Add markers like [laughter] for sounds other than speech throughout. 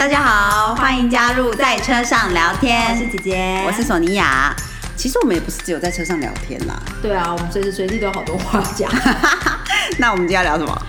大家好，欢迎加入在车上聊天。我是姐姐，我是索尼娅。其实我们也不是只有在车上聊天啦。对啊，我们随时随地都有好多话讲。[laughs] 那我们今天要聊什么？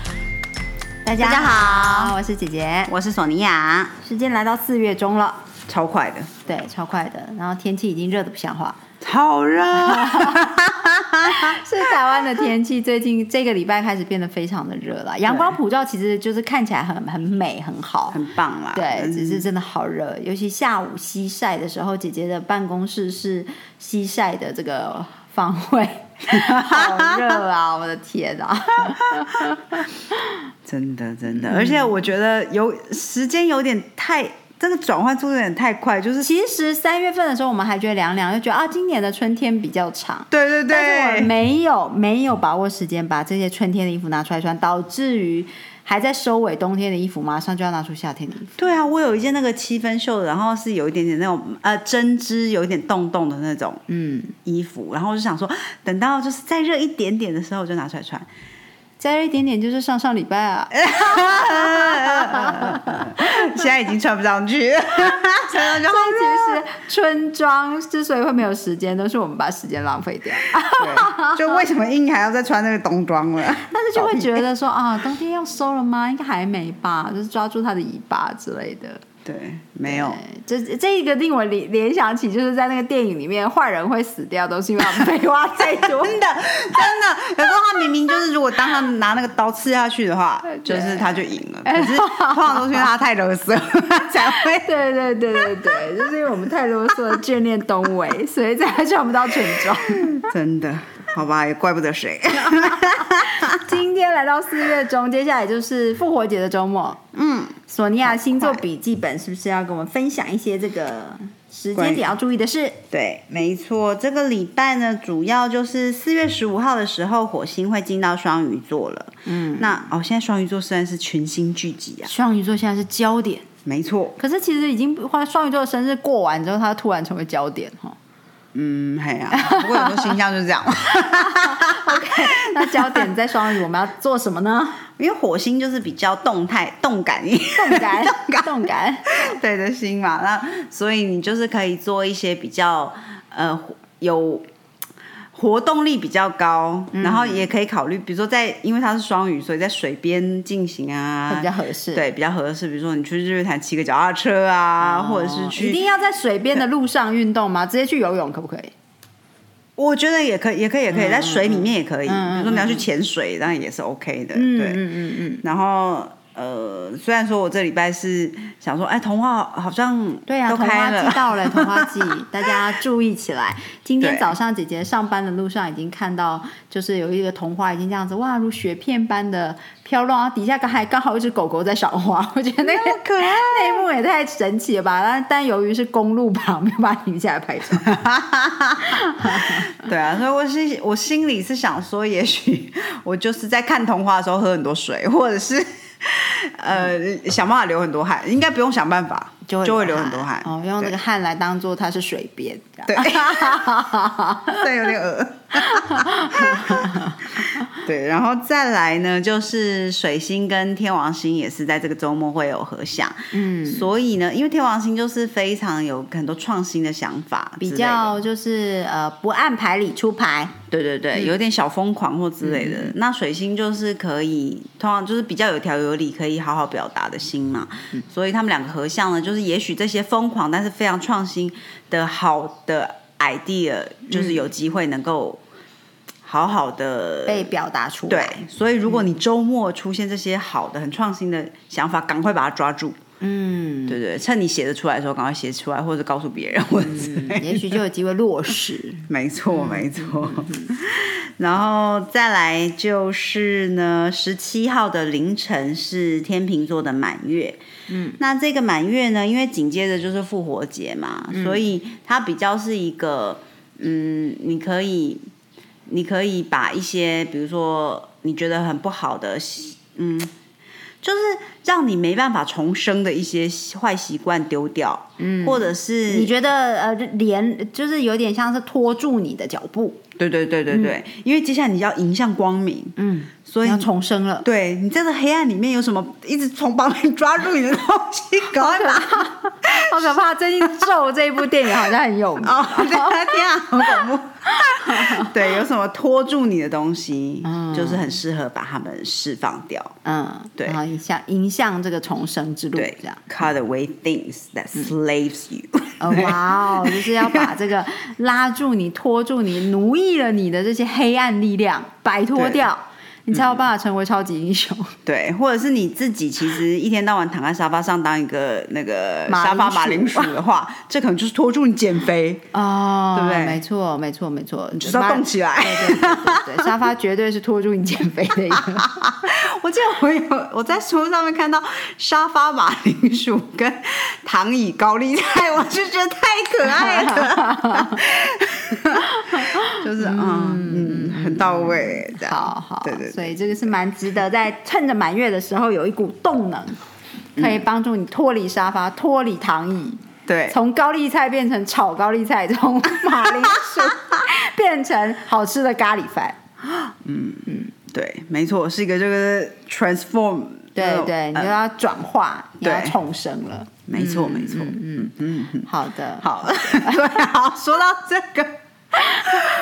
大家好，我是姐姐，我是索尼娅。时间来到四月中了，超快的，对，超快的。然后天气已经热的不像话，好热。[laughs] [laughs] 是台湾的天气，最近这个礼拜开始变得非常的热了。阳光普照，其实就是看起来很很美，很好，很棒啦。对，只是真的好热，尤其下午西晒的时候，姐姐的办公室是西晒的这个方位，[laughs] 好热啊！我的天啊！[laughs] 真的真的，而且我觉得有时间有点太。这个转换速度有点太快，就是其实三月份的时候我们还觉得凉凉，就觉得啊，今年的春天比较长。对对对。但是我没有没有把握时间把这些春天的衣服拿出来穿，导致于还在收尾冬天的衣服，马上就要拿出夏天的衣服。对啊，我有一件那个七分袖的，然后是有一点点那种呃针织，有一点洞洞的那种嗯衣服，然后我就想说，等到就是再热一点点的时候，我就拿出来穿。再热一点点就是上上礼拜啊，现在已经穿不上去。所以其实春装之所以会没有时间，都是我们把时间浪费掉。对，就为什么硬还要再穿那个冬装了？但是就会觉得说啊，冬天要收了吗？应该还没吧，就是抓住它的尾巴之类的。对，没有，这这一个令我联联想起，就是在那个电影里面，坏人会死掉，都是因为废话太多。[laughs] 真的，真的，有时候他明明就是，如果当他拿那个刀刺下去的话，就是他就赢了。可是 [laughs] 通常都是因为他太啰嗦才会。对对对对对，就是因为我们太啰嗦，眷恋东伟，所以才穿不到裙装。[laughs] 真的。好吧，也怪不得谁。今天来到四月中，接下来就是复活节的周末。嗯，索尼娅星座笔记本是不是要跟我们分享一些这个时间点要注意的事？对，没错，这个礼拜呢，主要就是四月十五号的时候，火星会进到双鱼座了。嗯，那哦，现在双鱼座虽然是群星聚集啊，双鱼座现在是焦点，没错。可是其实已经花双鱼座的生日过完之后，它突然成为焦点哈。嗯，嘿呀，不过有时候形象就是这样。[laughs] OK，那焦点在双鱼，我们要做什么呢？因为火星就是比较动态、动感、动感、[laughs] 动感、动感，对的星嘛。那所以你就是可以做一些比较呃有。活动力比较高，然后也可以考虑，比如说在，因为它是双鱼，所以在水边进行啊，比较合适。对，比较合适。比如说你去日月潭骑个脚踏车啊，或者是去，一定要在水边的路上运动吗？直接去游泳可不可以？我觉得也可以，也可以，也可以在水里面也可以。比如说你要去潜水，当然也是 OK 的。对，嗯嗯嗯。然后。呃，虽然说我这礼拜是想说，哎，童话好像对啊，童话季到了，童话季 [laughs] 大家注意起来。今天早上姐姐上班的路上已经看到，就是有一个童话已经这样子，哇，如雪片般的飘落，底下刚还刚好一只狗狗在赏花，我觉得那个可爱，[laughs] 那一幕也太神奇了吧！但但由于是公路旁，没有办法停下来拍照。[laughs] 对啊，所以我是我心里是想说，也许我就是在看童话的时候喝很多水，或者是。[laughs] 呃，想办法流很多汗，应该不用想办法，就会就会流很多汗。哦，用这个汗来当做它是水边，对，对，[laughs] 有点恶。[laughs] 对，然后再来呢，就是水星跟天王星也是在这个周末会有合相。嗯，所以呢，因为天王星就是非常有很多创新的想法，比较就是呃不按牌理出牌。对对对，有点小疯狂或之类的。那水星就是可以，通常就是比较有条有理，可以好好表达的心嘛。嗯所以他们两个合相呢，就是也许这些疯狂但是非常创新的好的 idea，就是有机会能够。好好的被表达出来，对，所以如果你周末出现这些好的、很创新的想法，赶快把它抓住。嗯，对对，趁你写得出来的时候，赶快写出来，或者告诉别人，或者也许就有机会落实。[laughs] 没错，没错。然后再来就是呢，十七号的凌晨是天秤座的满月。嗯，那这个满月呢，因为紧接着就是复活节嘛，所以它比较是一个，嗯，你可以。你可以把一些，比如说你觉得很不好的，嗯，就是让你没办法重生的一些坏习惯丢掉，嗯，或者是你觉得呃连就是有点像是拖住你的脚步，对对对对对，因为接下来你要迎向光明，嗯，所以要重生了。对你在这黑暗里面有什么一直从旁边抓住你的东西。[laughs] 好可怕！最近《咒》这一部电影好像很有名，哦，[laughs] 天啊，好恐怖。[laughs] 对，有什么拖住你的东西，就是很适合把它们释放掉。嗯，对然后迎向迎向这个重生之路，对这样。，cut away things that slaves you。哦 [laughs] 哇哦，就是要把这个拉住你、拖住你、奴役了你的这些黑暗力量摆脱掉，你才有办法成为超级英雄。[laughs] 对，或者是你自己其实一天到晚躺在沙发上当一个那个沙发马铃薯薯的话，[laughs] 这可能就是拖住你减肥。哦，对不对？没错，没错，没错，你就是要动起来。对对对对对，沙发绝对是拖住你减肥的一个。[laughs] 我记得我有我在书上面看到沙发马铃薯跟躺椅高丽菜，我就觉得太可爱了，就是嗯嗯。很到位。好好，对对对所以这个是蛮值得在趁着满月的时候有一股动能，可以帮助你脱离沙发、脱离躺椅，对从高丽菜变成炒高丽菜，从马铃薯 [laughs] 变成好吃的咖喱饭。嗯嗯对，没错，是一个这个 transform 对对，你就呃要转化，你要重生了。没错没错，嗯嗯嗯，好的。好，对，[laughs] 好，说到这个。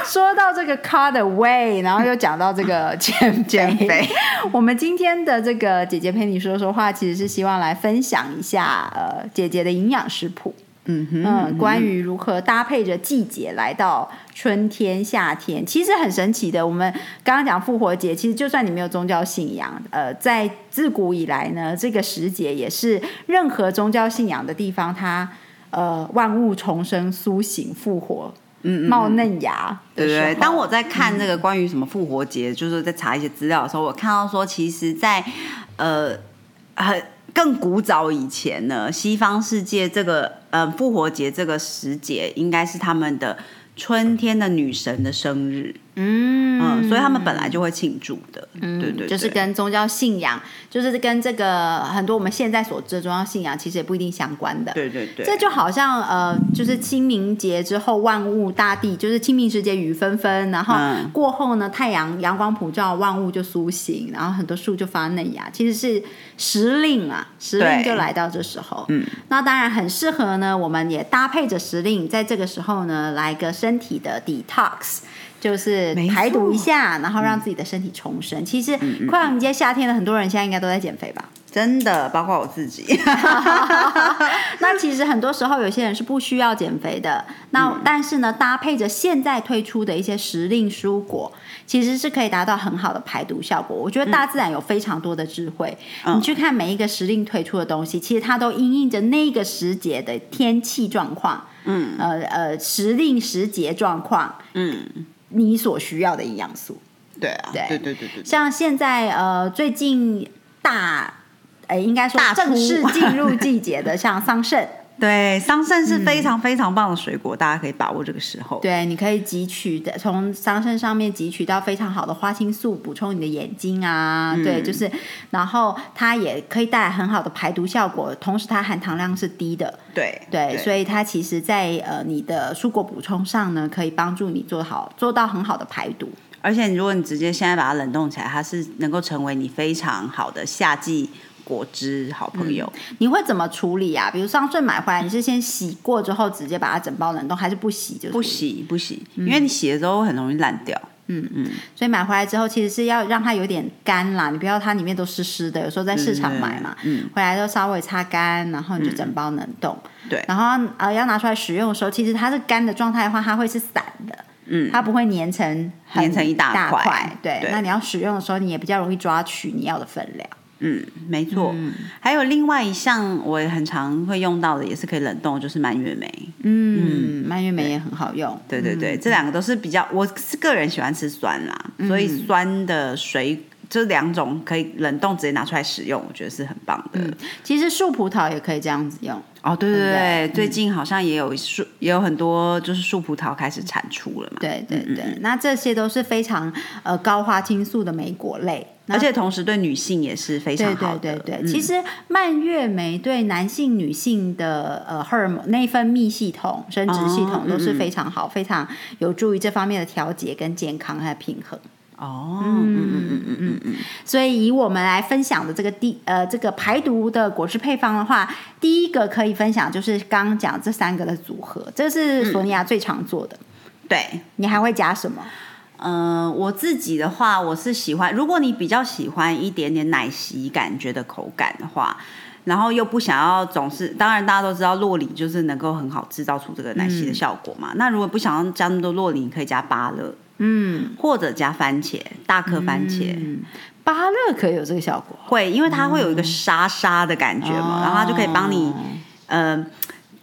说到这个 cut away，然后又讲到这个 [laughs] 减减肥，我们今天的这个姐姐陪你说说话，其实是希望来分享一下呃姐姐的营养食谱。嗯哼，嗯，关于如何搭配着季节来到春天、夏天，其实很神奇的。我们刚刚讲复活节，其实就算你没有宗教信仰，呃，在自古以来呢，这个时节也是任何宗教信仰的地方，它呃万物重生、苏醒、复活。嗯冒嫩芽对对，当我在看这个关于什么复活节，就是在查一些资料的时候，我看到说，其实在，呃很更古早以前呢，西方世界这个呃复活节这个时节，应该是他们的春天的女神的生日，嗯嗯，所以他们本来就会庆祝的，嗯对对，就是跟宗教信仰，就是跟这个很多我们现在所知的宗教信仰，其实也不一定相关的。对对对，这就好像呃，就是清明节之后，万物大地就是清明时节雨纷纷，然后嗯过后呢，太阳阳光普照，万物就苏醒，然后很多树就发嫩芽。其实是时令啊，时令就来到这时候。嗯，那当然很适合呢，我们也搭配着时令，在这个时候呢，来个身体的 detox。就是排毒一下，然后让自己的身体重生。其实嗯快要迎接夏天了，很多人现在应该都在减肥吧？真的，包括我自己，[laughs] 那其实很多时候有些人是不需要减肥的，那、嗯。但是呢，搭配着现在推出的一些时令蔬果，其实是可以达到很好的排毒效果。我觉得大自然有非常多的智慧，嗯。你去看每一个时令推出的东西，其实它都因应着那个时节的天气状况，嗯。呃呃时令时节状况，嗯，你所需要的营养素。对啊，对对对对对，像现在呃最近大，呃应该说正式进入季节的，[laughs] 像桑葚。对，桑葚是非常非常棒的水果，大家可以把握这个时候。对，你可以汲取的，从桑葚上面汲取到非常好的花青素，补充你的眼睛啊。嗯对，就是，然后它也可以带来很好的排毒效果，同时它含糖量是低的。对对，所以它其实在呃你的蔬果补充上呢，可以帮助你做好做到很好的排毒。而且如果你直接现在把它冷冻起来，它是能够成为你非常好的夏季果汁好朋友。你会怎么处理啊？比如桑葚买回来，你是先洗过之后直接把它整包冷冻，还是不洗就不？洗不洗，因为你洗了之后很容易烂掉。嗯嗯所以买回来之后，其实是要让它有点干啦，你不要它里面都湿湿的。有时候在市场买嘛，嗯回来就稍微擦干，然后你就整包冷冻。对然后呃要拿出来使用的时候，其实它是干的状态的话，它会是散的，嗯，它不会粘成粘成一大大块对，对那你要使用的时候，你也比较容易抓取你要的分量。嗯，没错。还有另外一项我也很常会用到的，也是可以冷冻，就是蔓越莓。嗯，蔓越莓也很好用。对对对，这两个都是比较，我是个人喜欢吃酸啦，所以酸的水这两种可以冷冻直接拿出来使用，我觉得是很棒的。其实树葡萄也可以这样子用。哦，对对对对，对最近好像也有树，也有很多就是树葡萄开始产出了嘛。对对对，那这些都是非常呃高花青素的莓果类。而且同时对女性也是非常好对的。对对对，嗯其实蔓越莓对男性、女性的呃荷尔蒙、内分泌系统、生殖系统哦都是非常好，非常有助于这方面的调节跟健康还有平衡。哦，嗯嗯嗯嗯嗯嗯，所以以我们来分享的这个第呃这个排毒的果汁配方的话，第一个可以分享就是刚刚讲这三个的组合，这是索尼娅最常做的。对。你还会加什么？嗯、我自己的话，我是喜欢，如果你比较喜欢一点点奶昔感觉的口感的话，然后又不想要总是，当然大家都知道洛里就是能够很好制造出这个奶昔的效果嘛。那如果不想要加那么多洛里，你可以加芭乐，嗯，或者加番茄，大颗番茄。芭乐可以有这个效果。会，因为它会有一个沙沙的感觉嘛，哦然后它就可以帮你呃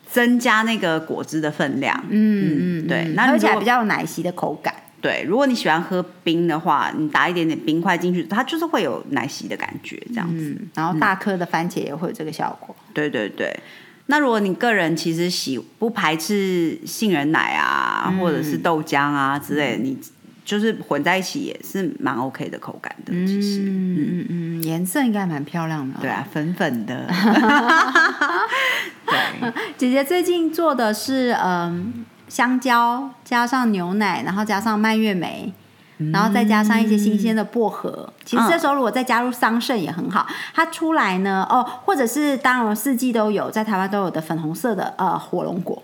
增加那个果汁的分量。嗯嗯，对嗯喝起来比较有奶昔的口感。对，如果你喜欢喝冰的话，你打一点点冰块进去，它就是会有奶昔的感觉，这样子。嗯，然后大颗的番茄也会有这个效果。对对对。那如果你个人其实喜不排斥杏仁奶啊，或者是豆浆啊之类的，你就是混在一起也是蛮 OK 的口感的。其实，嗯嗯嗯，颜色应该蛮漂亮的、对，啊，粉粉的。[laughs] [laughs] [laughs] 对，姐姐最近做的是嗯香蕉加上牛奶，然后加上蔓越莓。然后再加上一些新鲜的薄荷，其实这时候如果再加入桑葚也很好。它出来呢，哦，或者是当然四季都有，在台湾都有的粉红色的呃火龙果，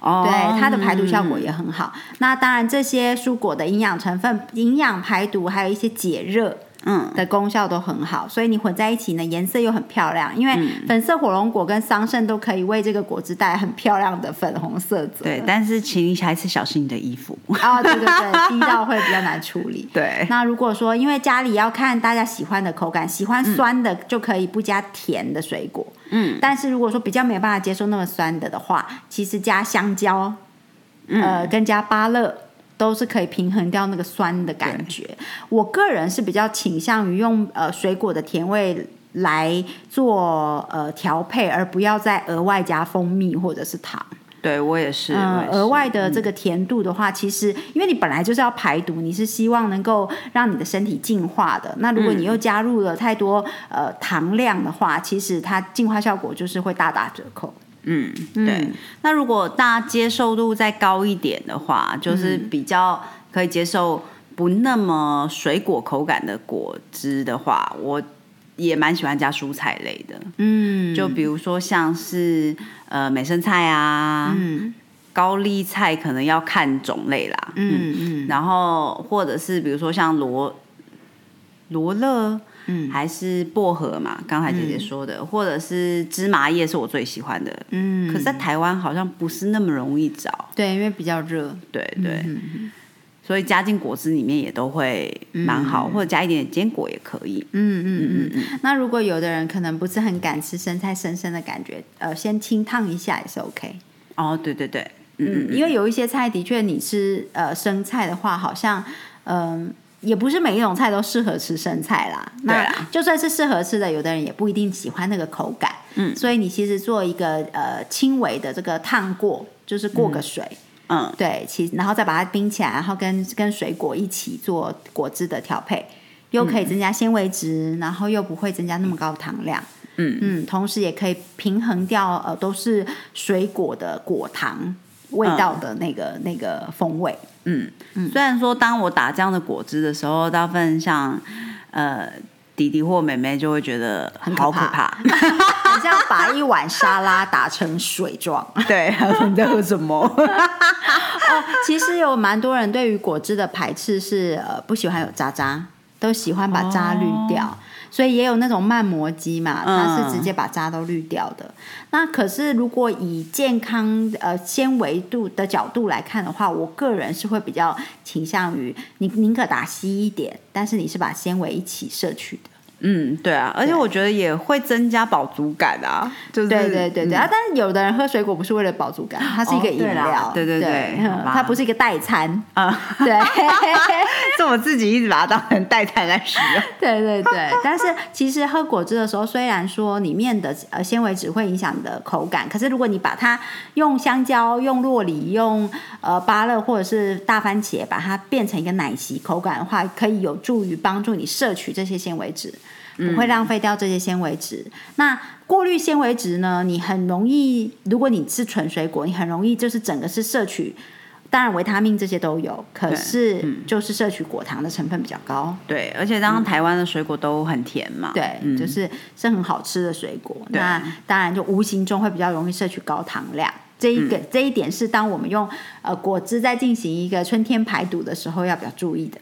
哦对它的排毒效果也很好。那当然这些蔬果的营养成分、营养排毒，还有一些解热，嗯，的功效都很好，所以你混在一起呢，颜色又很漂亮。因为嗯粉色火龙果跟桑葚都可以为这个果汁带来很漂亮的粉红色泽。对，但是请你还是小心你的衣服。啊、对对对，滴到会比较难处理。[laughs] 对，那如果说因为家里要看大家喜欢的口感，喜欢酸的就可以不加甜的水果。嗯，但是如果说比较没有办法接受那么酸的的话，其实加香蕉，嗯呃，跟加芭乐。都是可以平衡掉那个酸的感觉。我个人是比较倾向于用呃水果的甜味来做呃调配，而不要再额外加蜂蜜或者是糖。对我也是。额外的这个甜度的话，其实因为你本来就是要排毒，你是希望能够让你的身体净化的。那如果你又加入了太多呃糖量的话，其实它净化效果就是会大打折扣。嗯，对。那如果大家接受度再高一点的话，就是比较可以接受不那么水果口感的果汁的话，我也蛮喜欢加蔬菜类的。嗯，就比如说像是呃美生菜啊，嗯高丽菜可能要看种类啦。嗯嗯然后或者是比如说像罗罗勒，嗯还是薄荷嘛，刚才姐姐说的，或者是芝麻叶是我最喜欢的。嗯，可是，在台湾好像不是那么容易找，对，因为比较热。对对，所以加进果汁里面也都会蛮好，或者加一点点坚果也可以。嗯嗯嗯嗯。那如果有的人可能不是很敢吃生菜生生的感觉，呃，先清烫一下也是 OK。哦，对对对，嗯嗯，因为有一些菜的确你吃呃生菜的话，好像嗯、也不是每一种菜都适合吃生菜啦。那就算是适合吃的，有的人也不一定喜欢那个口感。嗯所以你其实做一个呃轻微的这个烫过，就是过个水。嗯，对，其然后再把它冰起来，然后跟跟水果一起做果汁的调配，又可以增加纤维值，然后又不会增加那么高糖量。嗯嗯，同时也可以平衡掉呃都是水果的果糖味道的那个、那个风味。嗯，虽然说当我打这样的果汁的时候，大部分像呃弟弟或妹妹就会觉得很可怕好可怕，[laughs] 很像把一碗沙拉打成水状。[laughs] 对，你在喝什么？哦其实有蛮多人对于果汁的排斥是呃不喜欢有渣渣，都喜欢把渣滤掉。所以也有那种慢磨机嘛，它是直接把渣都滤掉的。那可是如果以健康呃纤维度的角度来看的话，我个人是会比较倾向于你宁可打稀一点，但是你是把纤维一起摄取的。嗯，对啊，而且我觉得也会增加饱足感啊，就是对对对对、嗯啊！但是有的人喝水果不是为了饱足感，它是一个饮哦对啦料，对对对它不是一个代餐，啊，对。[laughs] 是我自己一直把它当成代餐来使用。[laughs] 对对对，但是其实喝果汁的时候，虽然说里面的呃纤维只会影响你的口感，可是如果你把它用香蕉、用洛梨、用呃芭乐或者是大番茄，把它变成一个奶昔口感的话，可以有助于帮助你摄取这些纤维质，不会浪费掉这些纤维质。那过滤纤维质呢？你很容易，如果你吃纯水果，你很容易就是整个是摄取。当然，维他命这些都有，可是就是摄取果糖的成分比较高。对，而且当台湾的水果都很甜嘛，对，嗯就是是很好吃的水果。那当然就无形中会比较容易摄取高糖量。这一嗯个、这一点是当我们用呃果汁在进行一个春天排毒的时候要比较注意的。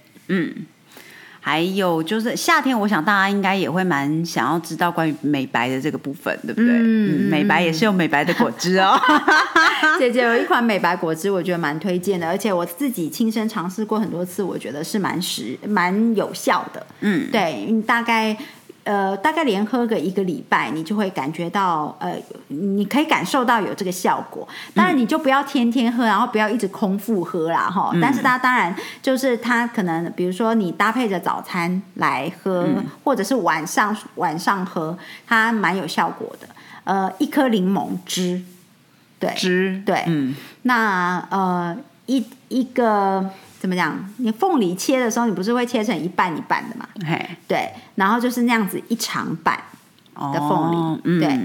还有就是夏天，我想大家应该也会蛮想要知道关于美白的这个部分，对不对？嗯美白也是有美白的果汁哦。[laughs] [laughs] 姐姐有一款美白果汁，我觉得蛮推荐的，而且我自己亲身尝试过很多次，我觉得是蛮实蛮有效的。嗯，对，大概呃大概连喝个一个礼拜，你就会感觉到呃，你可以感受到有这个效果。当然，你就不要天天喝，然后不要一直空腹喝啦哈。但是它当然就是它可能，比如说你搭配着早餐来喝，或者是晚上晚上喝，它蛮有效果的。呃，一颗柠檬汁，对，汁对嗯，那呃一一个怎么讲？你凤梨切的时候，你不是会切成一半一半的嘛？嘿，对，然后就是那样子一长半，哦的凤梨嗯，对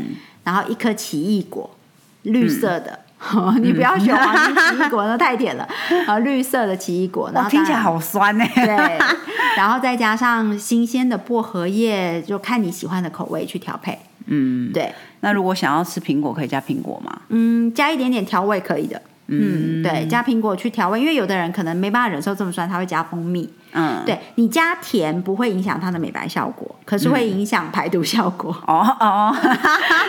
然后一颗奇异果，绿色的。[laughs] 你不要选黄金奇异果，那太甜了。啊，[laughs] 绿色的奇异果，然哇，后听起来好酸呢。对，然后再加上新鲜的薄荷叶，就看你喜欢的口味去调配。嗯，对，那如果想要吃苹果，可以加苹果吗？嗯，加一点点调味可以的。嗯，对，加苹果去调味，因为有的人可能没办法忍受这么酸，他会加蜂蜜。嗯，，对你加甜不会影响它的美白效果，可是会影响排毒效果。哦哦，[laughs]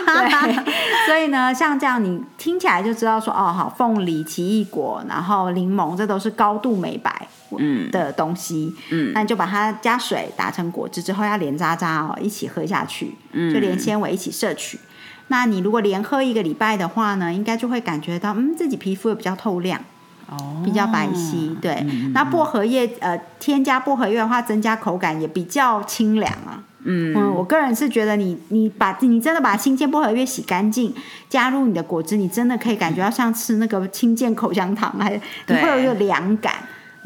对，[laughs] 所以呢，像这样你听起来就知道说，哦，好，凤梨、奇异果，然后柠檬，这都是高度美白嗯的东西。嗯那你就把它加水打成果汁之后，要连渣渣哦一起喝下去，嗯就连纤维一起摄取。那你如果连喝一个礼拜的话呢，应该就会感觉到，嗯，自己皮肤也比较透亮。哦，比较白皙，对。那薄荷叶呃，添加薄荷叶的话，增加口感也比较清凉啊。嗯嗯，我个人是觉得你你把你真的把新鲜薄荷叶洗干净，加入你的果汁，你真的可以感觉到像吃那个清健口香糖，还你对会有一个凉感，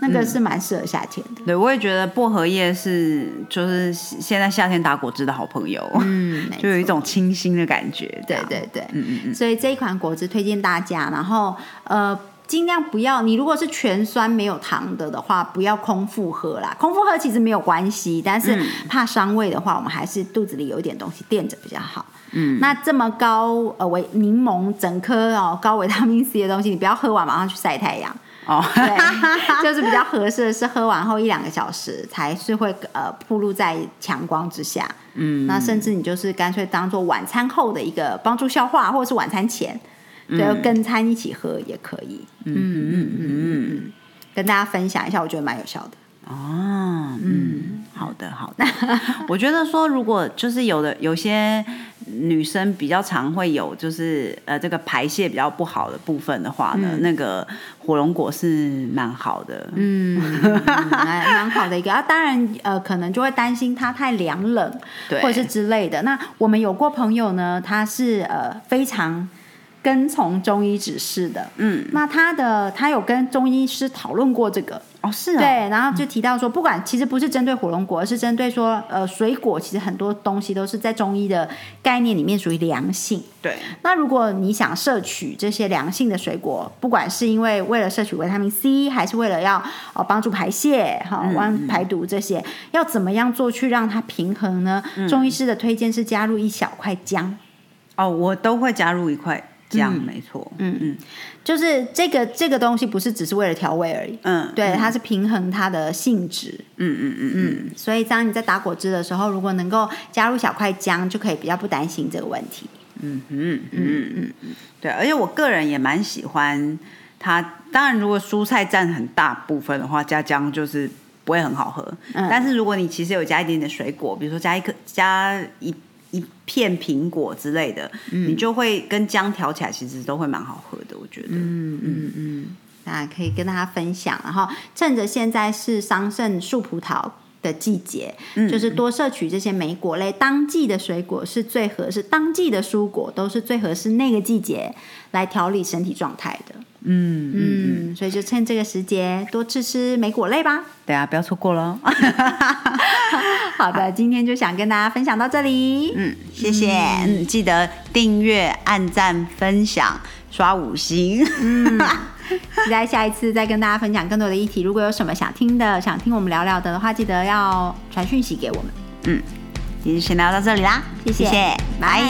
那个是蛮适合夏天的。对，我也觉得薄荷叶是就是现在夏天打果汁的好朋友，嗯，[laughs] 就有一错种清新的感觉。对对对，嗯嗯嗯，所以这一款果汁推荐大家，然后呃。尽量不要，你如果是全酸没有糖的的话，不要空腹喝啦。空腹喝其实没有关系，但是怕伤胃的话，我们还是肚子里有一点东西垫着比较好。嗯，那这么高呃维柠檬整颗哦高维他命 C 的东西，你不要喝完马上去晒太阳。哦，[laughs] 对，[laughs] 就是比较合适的是喝完后一两个小时才是会呃铺露在强光之下。嗯，那甚至你就是干脆当做晚餐后的一个帮助消化，或者是晚餐前，对，跟餐一起喝也可以。嗯嗯嗯嗯嗯，跟大家分享一下，我觉得蛮有效的。哦，嗯，好的好的。[laughs] 我觉得说，如果就是有的有些女生比较常会有就是呃这个排泄比较不好的部分的话呢，那个火龙果是蛮好的。嗯，[laughs] 蛮蛮好的一个啊。当然，呃，可能就会担心它太凉冷，对，或者是之类的。那我们有过朋友呢，他是呃非常跟从中医指示的，嗯，那他的他有跟中医师讨论过这个，哦是啊，对，然后就提到说，不管其实不是针对火龙果，而是针对说，呃，水果其实很多东西都是在中医的概念里面属于凉性。对，那如果你想摄取这些凉性的水果，不管是因为为了摄取维他命 C，还是为了要呃帮助排泄、哈、帮排毒这些，要怎么样做去让它平衡呢？中医师的推荐是加入一小块姜。哦，我都会加入一块姜，没错。嗯。嗯。就是这个这个东西不是只是为了调味而已，嗯，对，它是平衡它的性质，嗯嗯嗯嗯，嗯，所以当你在打果汁的时候，如果能够加入小块姜，就可以比较不担心这个问题。嗯嗯嗯。嗯嗯，对，而且我个人也蛮喜欢它。当然，如果蔬菜占很大部分的话，加姜就是不会很好喝。嗯。但是如果你其实有加一点点水果，比如说加一颗加一一片苹果之类的，嗯你就会跟姜调起来，其实都会蛮好喝的。我觉得，嗯嗯嗯，那可以跟大家分享，然后趁着现在是桑葚树葡萄的季节，就是多摄取这些莓果类，当季的水果是最合适，当季的蔬果都是最合适那个季节来调理身体状态的。嗯嗯，嗯，所以就趁这个时节多吃吃莓果类吧。对啊，不要错过喽。[laughs] 好的，今天就想跟大家分享到这里。嗯，谢谢。嗯，记得订阅、按赞、分享、刷五星。嗯 [laughs] 期待下一次再跟大家分享更多的议题。如果有什么想听的、想听我们聊聊的的话，记得要传讯息给我们。嗯今天先聊到这里啦，谢谢拜。